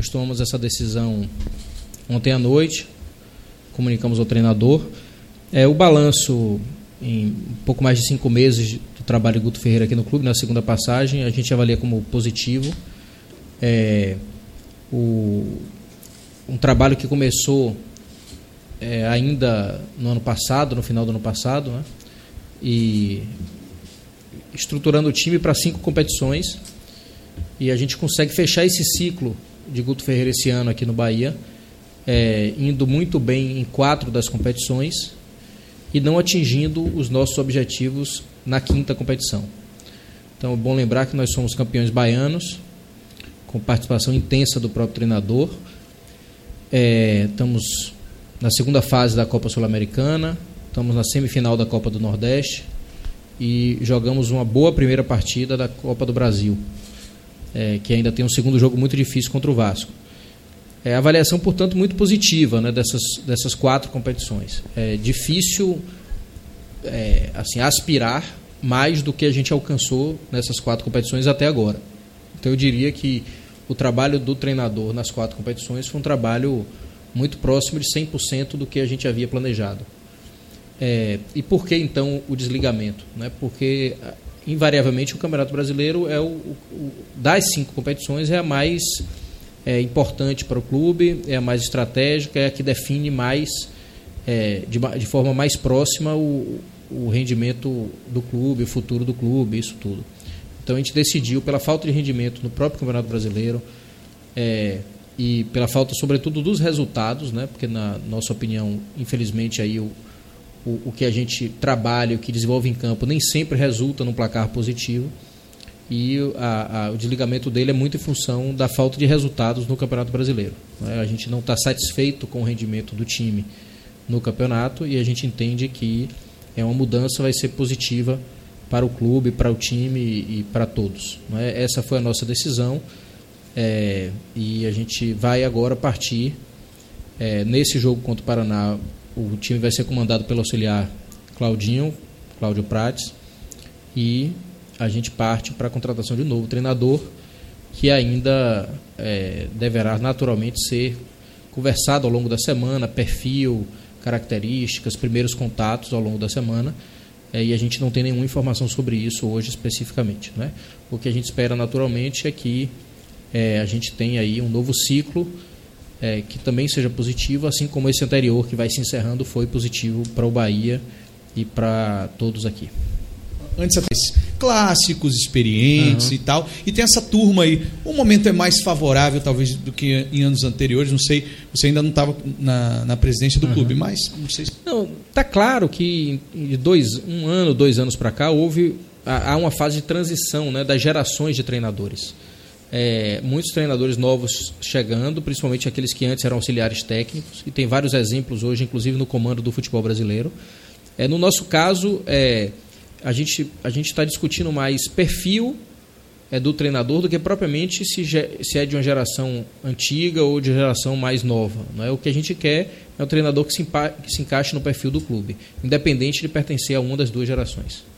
Nós tomamos essa decisão ontem à noite, comunicamos ao treinador. É, o balanço em pouco mais de cinco meses do trabalho de Guto Ferreira aqui no clube, na segunda passagem, a gente avalia como positivo. É, o, um trabalho que começou é, ainda no ano passado, no final do ano passado, né? e estruturando o time para cinco competições. E a gente consegue fechar esse ciclo de Guto Ferreira esse ano aqui no Bahia, é, indo muito bem em quatro das competições e não atingindo os nossos objetivos na quinta competição. Então é bom lembrar que nós somos campeões baianos, com participação intensa do próprio treinador. É, estamos na segunda fase da Copa Sul-Americana, estamos na semifinal da Copa do Nordeste e jogamos uma boa primeira partida da Copa do Brasil, é, que ainda tem um segundo jogo muito difícil contra o Vasco. É, avaliação, portanto, muito positiva né, dessas, dessas quatro competições. É difícil é, assim, aspirar mais do que a gente alcançou nessas quatro competições até agora. Então eu diria que o trabalho do treinador nas quatro competições foi um trabalho muito próximo de 100% do que a gente havia planejado. É, e por que então o desligamento? Né? Porque invariavelmente o Campeonato Brasileiro é o, o das cinco competições é a mais é, importante para o clube, é a mais estratégica, é a que define mais é, de, de, forma mais próxima o, o rendimento do clube, o futuro do clube, isso tudo. Então a gente decidiu pela falta de rendimento no próprio Campeonato Brasileiro é, e pela falta, sobretudo, dos resultados, né? Porque na nossa opinião, infelizmente, aí o, o, o que a gente trabalha, o que desenvolve em campo, nem sempre resulta num placar positivo. E a, a, o desligamento dele é muito em função da falta de resultados no Campeonato Brasileiro. Né? A gente não está satisfeito com o rendimento do time no campeonato e a gente entende que é uma mudança vai ser positiva para o clube, para o time e, para todos. Né? Essa foi a nossa decisão. É, e a gente vai agora partir é, nesse jogo contra o Paraná. O time vai ser comandado pelo auxiliar Claudinho, Cláudio Prates, e a gente parte para a contratação de um novo treinador, que ainda é, deverá naturalmente ser conversado ao longo da semana, perfil, características, primeiros contatos ao longo da semana. É, e a gente não tem nenhuma informação sobre isso hoje especificamente. Né? O que a gente espera naturalmente é que é, a gente tem aí um novo ciclo é, que também seja positivo, assim como esse anterior que vai se encerrando foi positivo para o Bahia e para todos aqui. Antes até clássicos, experientes uhum. e tal, e tem essa turma aí. O momento é mais favorável, talvez, do que em anos anteriores. Não sei, você ainda não estava na, na presidência do uhum. clube, mas não sei. Se... Não, tá claro que de dois, um ano, dois anos para cá houve há uma fase de transição, né, das gerações de treinadores é, muitos treinadores novos chegando, principalmente aqueles que antes eram auxiliares técnicos, e tem vários exemplos hoje, inclusive no comando do futebol brasileiro. É, no nosso caso, é, a gente a está discutindo mais perfil é, do treinador do que propriamente se, se é de uma geração antiga ou de geração mais nova. Não é? O que a gente quer é um treinador que se, que se encaixe no perfil do clube, independente de pertencer a uma das duas gerações.